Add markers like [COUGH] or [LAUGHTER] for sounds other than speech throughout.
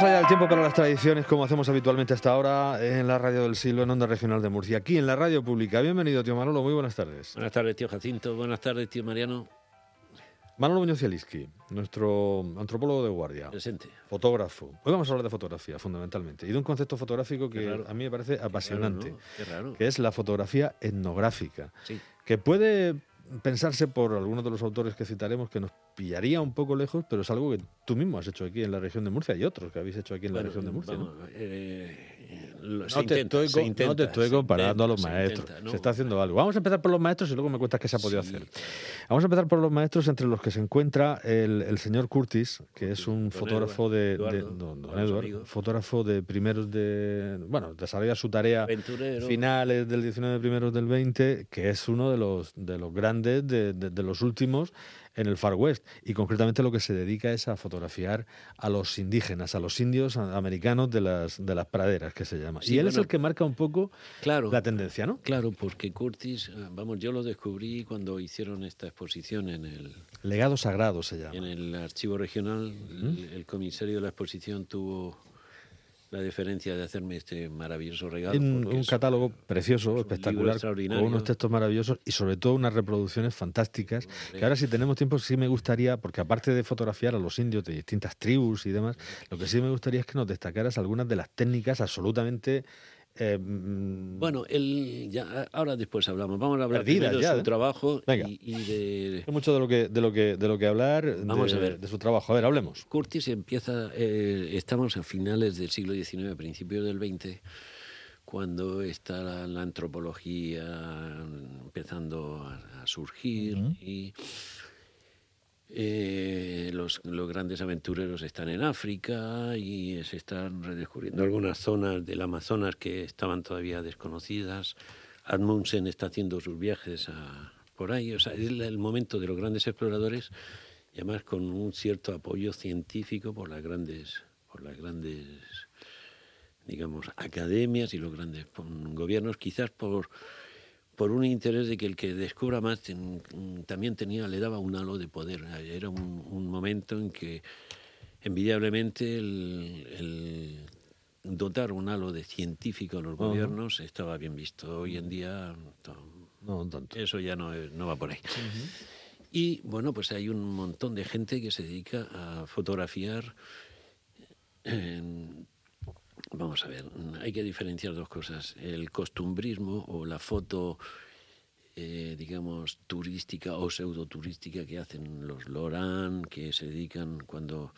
Más allá del tiempo para las tradiciones, como hacemos habitualmente hasta ahora en la Radio del Siglo, en Onda Regional de Murcia, aquí en la Radio Pública. Bienvenido, tío Manolo, muy buenas tardes. Buenas tardes, tío Jacinto. Buenas tardes, tío Mariano. Manolo Muñoz Cieliski, nuestro antropólogo de guardia. Presente. Fotógrafo. Hoy vamos a hablar de fotografía, fundamentalmente, y de un concepto fotográfico que a mí me parece apasionante, Qué raro, que es la fotografía etnográfica, Sí. que puede pensarse por algunos de los autores que citaremos que nos pillaría un poco lejos, pero es algo que tú mismo has hecho aquí en la región de Murcia y otros que habéis hecho aquí en la región de Murcia. ¿no? eh, No se te, intenta, estoy, se co- no intenta, te estoy se comparando a los intenta, se maestros. intenta, Se, ¿no? está haciendo algo. Vamos a empezar por los maestros y luego me cuentas qué se ha podido Sí, hacer. Vamos a empezar por los maestros entre los que se encuentra el, el señor Curtis, que es un Don fotógrafo Edward, de, de- Eduardo, don, don buenos Edward, fotógrafo de primeros de bueno, desarrolla su tarea Aventurero. finales del 19 primeros del 20, que es uno de los de los grandes de, de- de los últimos en el Far West y concretamente lo que se dedica es a fotografiar a los indígenas, a los indios americanos de las de las praderas que se llama. Sí, y él es el que marca un poco Claro. la tendencia, ¿no? Claro, porque Curtis, eh, vamos, yo lo descubrí cuando hicieron esta exposición en el, Legado sagrado se llama. en el archivo regional. El, el comisario de la exposición tuvo la deferencia de hacerme este maravilloso regalo. un, es- catálogo precioso, es espectacular, con unos textos maravillosos y sobre todo unas reproducciones fantásticas. Que ahora si tenemos tiempo sí me gustaría, porque aparte de fotografiar a los indios de distintas tribus y demás, lo que sí me gustaría es que nos destacaras algunas de las técnicas absolutamente... eh, mm, Bueno, él ya ahora después hablamos. Vamos a hablar Perdidas primero de su ¿eh? trabajo Venga. y, y de hay mucho de lo que, de lo que, de lo que hablar Vamos de, a ver. de su trabajo. A ver, hablemos. Curtis empieza, eh, estamos a finales del siglo XIX, principios del XX, cuando está la, la antropología empezando a, a surgir y eh, los, los grandes aventureros están en África y se están redescubriendo algunas zonas del Amazonas que estaban todavía desconocidas. Admundsen está haciendo sus viajes por ahí. O sea, es el momento de los grandes exploradores y además con un cierto apoyo científico por las grandes, por las grandes digamos, academias y los grandes pon- gobiernos, quizás por, por un interés de que el que descubra más ten- también tenía, le daba un halo de poder. Era un, un momento en que envidiablemente el, el dotar un halo de científico a los gobiernos estaba bien visto. Hoy en día to- No tanto. eso ya no, no va por ahí. Y bueno, pues hay un montón de gente que se dedica a fotografiar. en- vamos a ver, hay que diferenciar dos cosas. El costumbrismo o la foto, eh, digamos, turística o pseudoturística que hacen los Loran, que se dedican cuando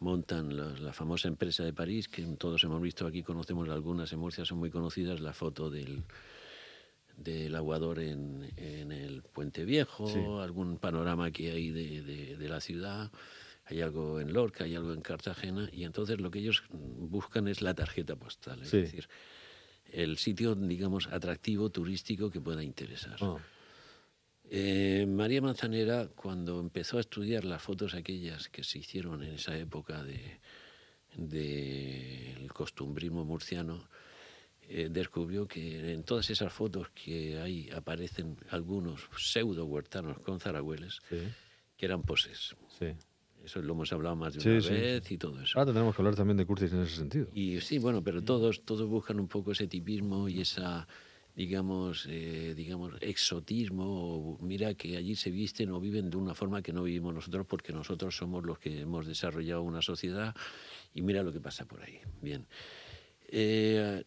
montan la, la famosa empresa de París, que todos hemos visto aquí, conocemos algunas en Murcia, son muy conocidas, la foto del, del aguador en, en el Puente Viejo, Sí. algún panorama que hay de, de- de la ciudad, hay algo en Lorca, hay algo en Cartagena, y entonces lo que ellos buscan es la tarjeta postal, es Sí. decir, el sitio, digamos, atractivo, turístico que pueda interesar. Ah, Eh, María Manzanera, cuando empezó a estudiar las fotos aquellas que se hicieron en esa época de del costumbrismo murciano, eh, descubrió que en todas esas fotos que hay aparecen algunos pseudo huertanos con zaragüeles sí, que eran poses. sí. Eso lo hemos hablado más de Sí, una sí, vez y todo eso. Ahora tendremos que hablar también de Curtis en ese sentido. Y sí, bueno, pero todos, todos buscan un poco ese tipismo y esa, digamos, eh, digamos, exotismo. O mira que allí se visten o viven de una forma que no vivimos nosotros porque nosotros somos los que hemos desarrollado una sociedad y mira lo que pasa por ahí. Bien. Eh,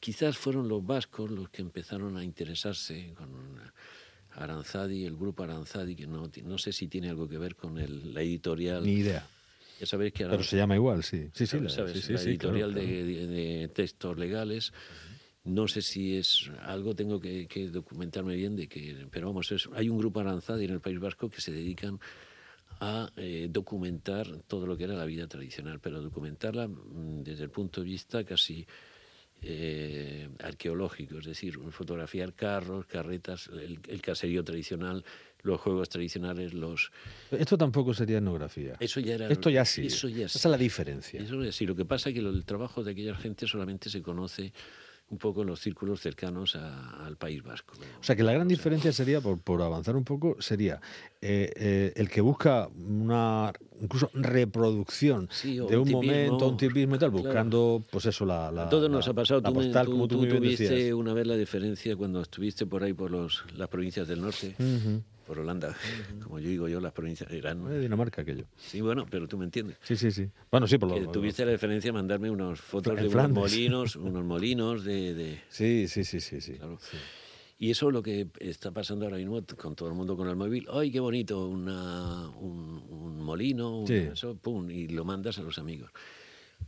quizás fueron los vascos los que empezaron a interesarse con Aranzadi, el grupo Aranzadi, que no, no sé si tiene algo que ver con el, la editorial. Ni idea. Ya sabéis que Pero se llama igual, sí. Sí, sí, ¿sabes? la- sí, sí, la editorial claro, de- claro. De, de textos legales. No sé si es algo, tengo que, que documentarme bien de que, pero vamos, es- hay un grupo Aranzadi en el País Vasco que se dedican a eh, documentar todo lo que era la vida tradicional, pero documentarla mm, desde el punto de vista casi eh, arqueológico, es decir, fotografiar carros, carretas, el, el caserío tradicional, los juegos tradicionales, los... Esto tampoco sería etnografía. Eso ya era... Esto ya sí. Eso ya Esa sí. es la diferencia. Eso es así. Lo que pasa es que el trabajo de aquella gente solamente se conoce un poco en los círculos cercanos al País Vasco. O sea que la gran diferencia sería, por, por avanzar un poco, sería eh, eh, el que busca una incluso reproducción de un, momento, un tipismo y tal, buscando pues eso, la, la Todo nos ha pasado. tú, postal, tú, como tú, tuviste una vez la diferencia cuando estuviste por ahí por los, las provincias del norte. Por Holanda, como yo digo yo, las provincias eran... De Dinamarca aquello. Sí, bueno, pero tú me entiendes. Sí, sí, sí. Bueno, sí, por lo que Tuviste la diferencia de mandarme unas fotos de unos molinos, [LAUGHS] unos molinos de, Sí, sí, sí, sí, sí. Y eso es lo que está pasando ahora mismo con todo el mundo con el móvil. ¡Ay, qué bonito! Una, un, molino, eso, pum, y lo mandas a los amigos.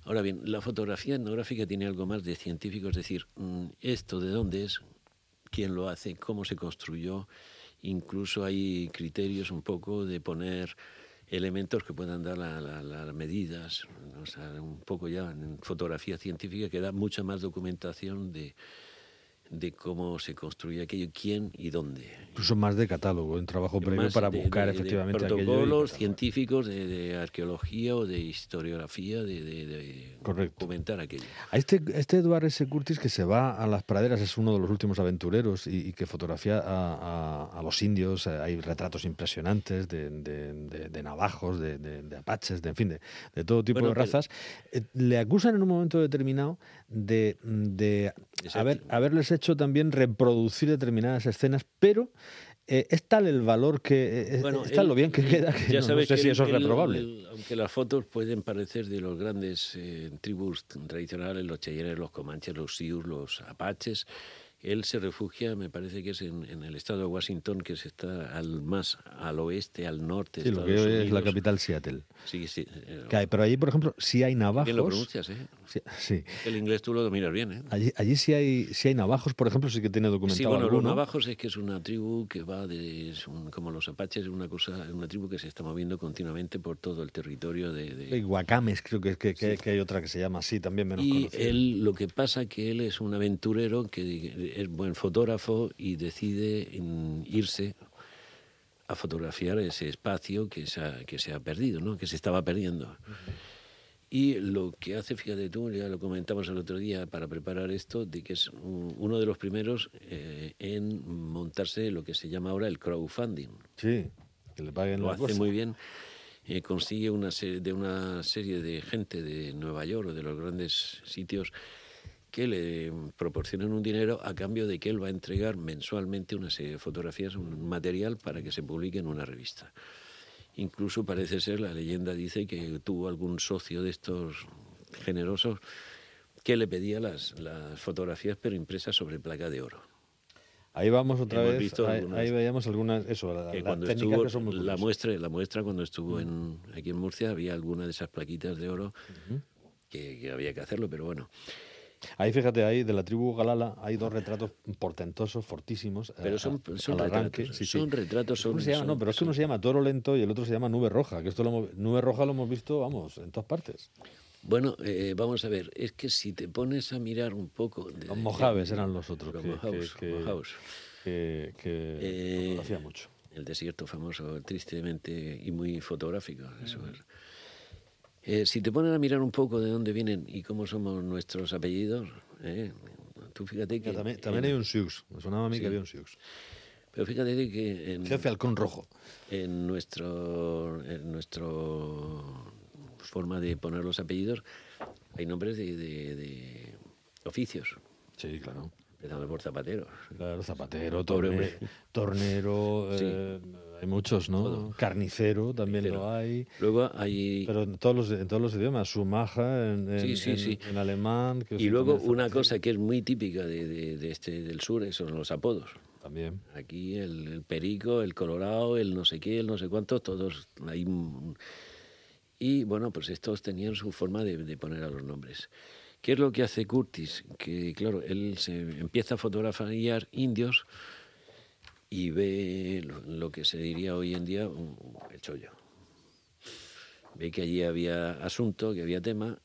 Ahora bien, la fotografía etnográfica tiene algo más de científico, es decir, mm, esto de dónde es, quién lo hace, cómo se construyó, incluso hay criterios un poco de poner elementos que puedan dar las medidas, o sea, un poco ya en fotografía científica que da mucha más documentación de, de cómo se construye aquello, quién y dónde. Incluso más de catálogo, un trabajo previo para buscar efectivamente de protocolos científicos de, arqueología o de historiografía, de, documentar aquello. A este, este Eduard S. Curtis que se va a las praderas es uno de los últimos aventureros y, que fotografía a, los indios, eh, hay retratos impresionantes de, navajos, de, apaches, de, en fin, de, todo tipo de razas. Eh, le acusan en un momento determinado de, de haber, haberles hecho también reproducir determinadas escenas, pero eh, es tal el valor que eh, eh, es tal lo bien que queda que no, sé si eso es reprobable. aunque las fotos pueden parecer de los grandes tribus tradicionales, los cheyennes, los comanches, los sioux, los apaches, él se refugia, me parece que es en, el estado de Washington, que se está al más al oeste, al norte. Sí, lo que hoy es la capital Seattle. Sí, sí. pero allí, por ejemplo, sí hay navajos. Bien lo pronuncias, ¿eh? Sí. El inglés tú lo dominas bien, ¿eh? Allí, allí sí, hay, sí hay navajos, por ejemplo, sí que tiene documentado Sí, bueno, los navajos es que es una tribu que va de... como los apaches, es una cosa, una tribu que se está moviendo continuamente por todo el territorio de... de... Guacames, creo que, que, que, hay otra que se llama así, también menos y él, lo que pasa que él es un aventurero que es buen fotógrafo y decide irse a fotografiar ese espacio que se ha, que se ha perdido, ¿no? que se estaba perdiendo. Y lo que hace, fíjate tú, ya lo comentamos el otro día para preparar esto, de que es uno de los primeros eh, en montarse lo que se llama ahora el crowdfunding. Sí, que le paguen Lo hace muy bien. Eh, consigue una de una serie de gente de Nueva York o de los grandes sitios que le proporcionen un dinero a cambio de que él va a entregar mensualmente una serie de fotografías, un material para que se publique en una revista. Incluso parece ser, la leyenda dice que tuvo algún socio de estos generosos que le pedía las, las fotografías pero impresas sobre placa de oro. Ahí vamos otra vez, ahí, veíamos algunas, eso, la, cuando estuvo, la muestra, la muestra cuando estuvo en, aquí en Murcia había alguna de esas plaquitas de oro que, había que hacerlo, pero bueno. Ahí fíjate, ahí de la tribu Galala hay dos retratos portentosos, fortísimos. Eh, pero son, son retratos. son retratos. Son, se llama? no, pero es que uno se llama Toro Lento y el otro se llama Nube Roja. Que esto lo Nube Roja lo hemos visto, vamos, en todas partes. Bueno, eh, vamos a ver, es que si te pones a mirar un poco... los Mojaves eran los otros. Los Mojaves, que, que, eh, mucho. El desierto famoso, tristemente y muy fotográfico. Eso es. Eh, si te pones a mirar un poco de dónde vienen y cómo somos nuestros apellidos, eh, tú fíjate que... también, hay un Sioux, me sonaba a mí que había un Sioux. Pero fíjate que... En, Jefe Halcón Rojo. En nuestro, en nuestro forma de poner los apellidos hay nombres de, de oficios. Sí, claro. Empezando por Zapatero. Claro, Zapatero, Tornero, eh, hay muchos, ¿no? Carnicero también lo hay. Luego hay... Pero en todos los, en todos los idiomas, Sumaja, en, en, alemán... y luego una cosa que es muy típica de, de, este, del sur son los apodos. También. Aquí el, perico, el colorado, el no sé qué, el no sé cuánto, todos hay... Y bueno, pues estos tenían su forma de, de poner a los nombres. ¿Qué es lo que hace Curtis? Que, claro, él se empieza a fotografiar indios y ve lo, que se diría hoy en día el chollo. Ve que allí había asunto, que había tema,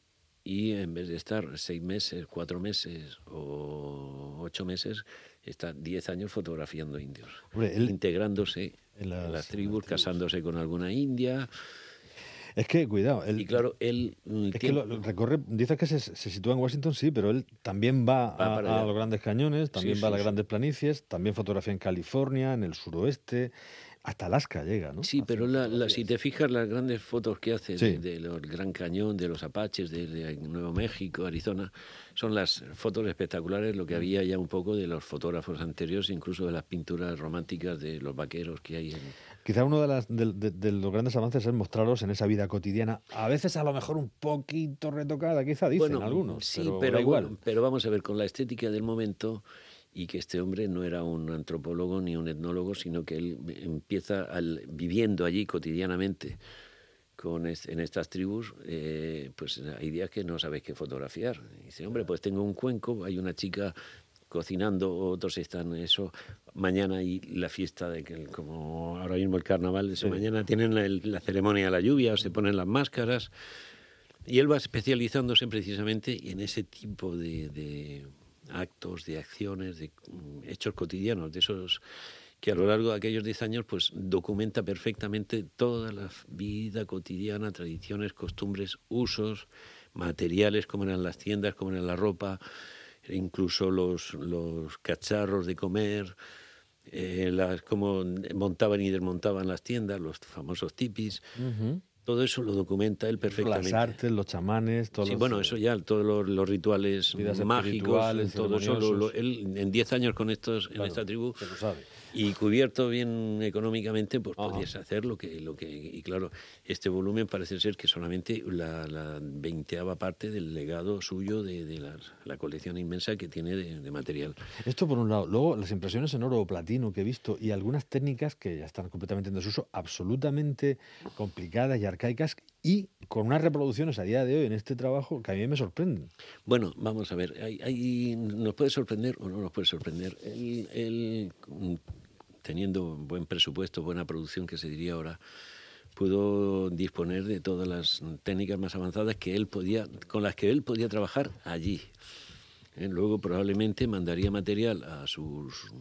y en vez de estar seis meses, cuatro meses o ocho meses, está diez años fotografiando indios, integrándose en las, tribus, casándose con alguna india Es que, cuidado. y claro, él. Mm, es que lo, recorre, dices que se, sitúa en Washington, sí, pero él también va, a, los grandes cañones, también va a las grandes planicies, también fotografía en California, en el suroeste, hasta Alaska llega, ¿no? Sí, pero la, si te fijas las grandes fotos que hace del Gran Cañón, de los Apaches, de, Nuevo México, Arizona, son las fotos espectaculares, lo que mm. había ya un poco de los fotógrafos anteriores, incluso de las pinturas románticas de los vaqueros que hay en... Quizá uno de, las, de, los grandes avances es mostrarlos en esa vida cotidiana, a veces a lo mejor un poquito retocada, quizá dicen algunos. Sí, pero, igual. pero vamos a ver, con la estética del momento y que este hombre no era un antropólogo ni un etnólogo, sino que él empieza al, viviendo allí cotidianamente con en estas tribus, eh, pues hay días que no sabes qué fotografiar. dice, hombre, pues tengo un cuenco, hay una chica cocinando, otros están eso, mañana y la fiesta de que como ahora mismo el carnaval, eso, mañana tienen la, ceremonia de la lluvia, o se ponen las máscaras, y él va especializándose precisamente en ese tipo de actos, de acciones, de mm, hechos cotidianos, de esos que a lo largo de aquellos 10 años pues documenta perfectamente toda la vida cotidiana, tradiciones, costumbres, usos, materiales, como eran las tiendas, como era la ropa, incluso los, los cacharros de comer, eh, las, cómo montaban y desmontaban las tiendas, los famosos tipis. Todo eso lo documenta él perfectamente. Las artes, los chamanes, todos Sí, bueno, eso ya, todos los, rituales mágicos, todo eso, él en 10 años con estos, en esta tribu, lo sabe y cubierto bien económicamente, pues podías hacer lo que, lo que... Y claro, este volumen parece ser que solamente la, veinteava parte del legado suyo de, la, colección inmensa que tiene de, material. Esto por un lado. Luego, las impresiones en oro o platino que he visto y algunas técnicas que ya están completamente en desuso, absolutamente complicadas y arcaicas y con unas reproducciones a día de hoy en este trabajo que a mí me sorprenden. Bueno, vamos a ver, hay, nos puede sorprender o no nos puede sorprender. el teniendo buen presupuesto, buena producción, que se diría ahora, pudo disponer de todas las técnicas más avanzadas que él podía, con las que él podía trabajar allí. ¿Eh? Luego probablemente mandaría material a sus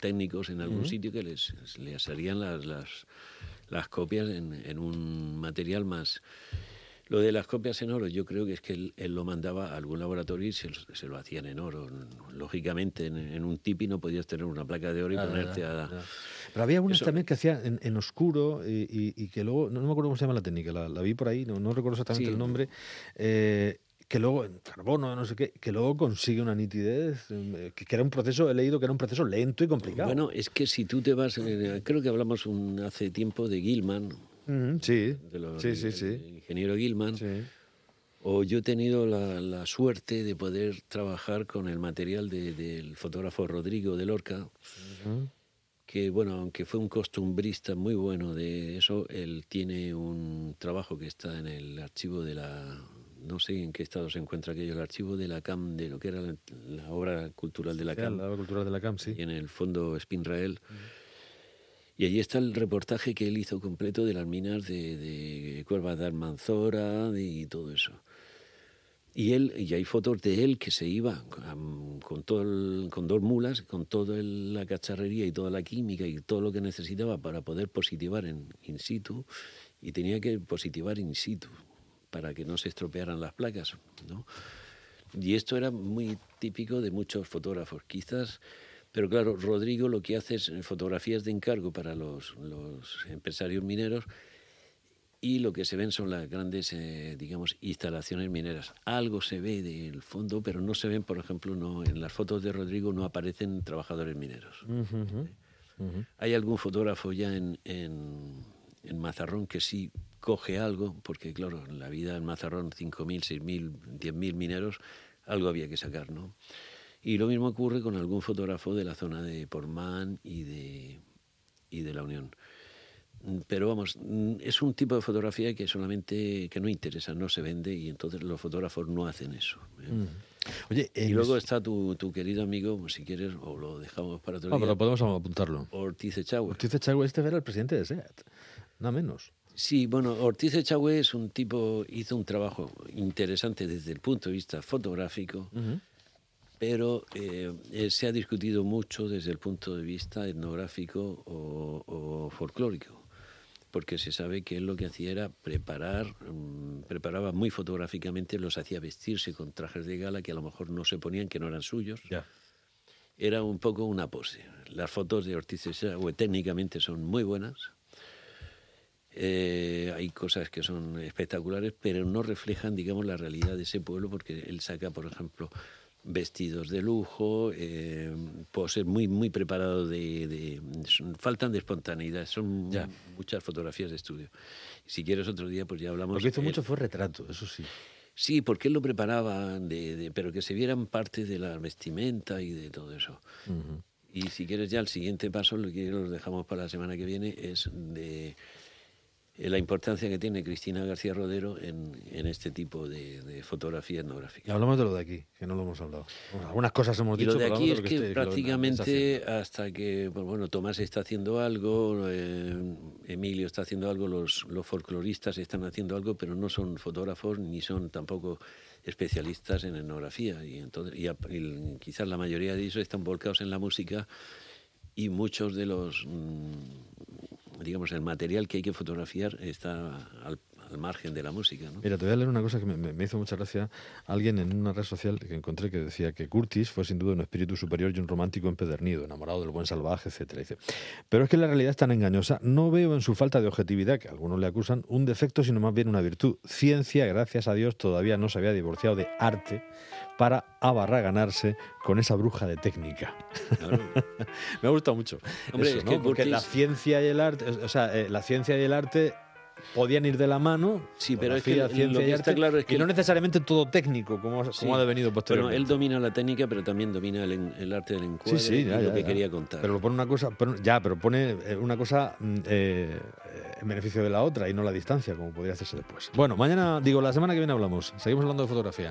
técnicos en algún sitio que les, les harían las, las, las copias en, en, un material más, lo de las copias en oro, yo creo que es que él, lo mandaba a algún laboratorio y se, lo hacían en oro. Lógicamente, en, un tipi no podías tener una placa de oro y ponerte a... Pero había algunas también que hacía en, oscuro y, que luego, no, me acuerdo cómo se llama la técnica, la, vi por ahí, no, no recuerdo exactamente el nombre. Eh, que luego, en carbono, no sé qué, que luego consigue una nitidez, eh, que, era un proceso, he leído que era un proceso lento y complicado. Bueno, es que si tú te vas, eh, creo que hablamos hace tiempo de Gilman, sí, sí, sí, sí. ingeniero Gilman. O yo he tenido la, suerte de poder trabajar con el material del fotógrafo Rodrigo de Lorca, que bueno, aunque fue un costumbrista muy bueno de eso, él tiene un trabajo que está en el archivo de la, no sé en qué estado se encuentra aquello, el archivo de la CAM, de lo que era la, obra cultural de la CAM. La obra cultural de la CAM, sí. Y en el fondo Spinrael. Y allí está el reportaje que él hizo completo de las minas de, de Cuerva de Almanzora y todo eso. Y él y hay fotos de él que se iba con, todo con dos mulas, con toda la cacharrería y toda la química y todo lo que necesitaba para poder positivar en in situ y tenía que positivar in situ para que no se estropearan las placas, ¿no? Y esto era muy típico de muchos fotógrafos. Quizás pero claro, Rodrigo lo que hace es fotografías de encargo para los, empresarios mineros y lo que se ven son las grandes, eh, digamos, instalaciones mineras. Algo se ve del fondo, pero no se ven, por ejemplo, no en las fotos de Rodrigo no aparecen trabajadores mineros. Hay algún fotógrafo ya en, en, en, Mazarrón que sí coge algo, porque claro, en la vida en Mazarrón, 5.000, 6.000, 10.000 mineros, algo había que sacar, ¿no? Y lo mismo ocurre con algún fotógrafo de la zona de Portman y de, y de la Unión. Pero vamos, es un tipo de fotografía que solamente que no interesa, no se vende y entonces los fotógrafos no hacen eso. ¿eh? Mm. Oye, y luego está tu, tu, querido amigo, si quieres, o lo dejamos para otro no, día. pero podemos apuntarlo. Ortiz Echagüe. Ortiz Echagüe, este era el presidente de SEAT, nada menos. Sí, bueno, Ortiz Echagüe es un tipo, hizo un trabajo interesante desde el punto de vista fotográfico pero eh, eh, se ha discutido mucho desde el punto de vista etnográfico o, folclórico. porque se sabe que él lo que hacía era preparar, mm, preparaba muy fotográficamente, los hacía vestirse con trajes de gala que a lo mejor no se ponían, que no eran suyos. Era un poco una pose. Las fotos de Ortiz de técnicamente son muy buenas. Eh, hay cosas que son espectaculares, pero no reflejan, digamos, la realidad de ese pueblo, porque él saca, por ejemplo, vestidos de lujo, eh, poses muy, muy preparado de, faltan de espontaneidad, son muchas fotografías de estudio. Si quieres otro día, pues ya hablamos. Lo que hizo mucho fue retrato, eso sí. Sí, porque él lo preparaba, de, pero que se vieran parte de la vestimenta y de todo eso. Y si quieres ya el siguiente paso, lo que lo dejamos para la semana que viene, es de la importancia que tiene Cristina García Rodero en, este tipo de, fotografía etnográfica. hablamos de lo de aquí, que no lo hemos hablado. algunas cosas hemos dicho. Lo de aquí es que, prácticamente hasta que, pues bueno, Tomás está haciendo algo, eh, Emilio está haciendo algo, los, los folcloristas están haciendo algo, pero no son fotógrafos ni son tampoco especialistas en etnografía. Y, entonces, y, quizás la mayoría de ellos están volcados en la música y muchos de los... Digamos, el material que hay que fotografiar está al, margen de la música. ¿no? Mira, te voy a leer una cosa que me, hizo mucha gracia. Alguien en una red social que encontré que decía que Curtis fue sin duda un espíritu superior y un romántico empedernido, enamorado del buen salvaje, etc. Dice, pero es que la realidad es tan engañosa. No veo en su falta de objetividad, que algunos le acusan, un defecto, sino más bien una virtud. Ciencia, gracias a Dios, todavía no se había divorciado de arte para abarraganarse con esa bruja de técnica. [LAUGHS] Me ha gustado mucho. Hombre, Porque la ciencia y el arte, o sea, eh, la ciencia y el arte podían ir de la mano. Sí, pero es que lo que está claro es que. Y no necesariamente todo técnico, como, como ha devenido posteriormente. Bueno, él domina la técnica, pero también domina el, arte del encuadre. Sí, sí, ya, lo que quería contar. Pero lo pone una cosa. ya, pero pone eh, una cosa mm, eh, en beneficio de la otra y no la distancia, como podría hacerse después. Bueno, mañana, digo, la semana que viene hablamos. Seguimos hablando de fotografía.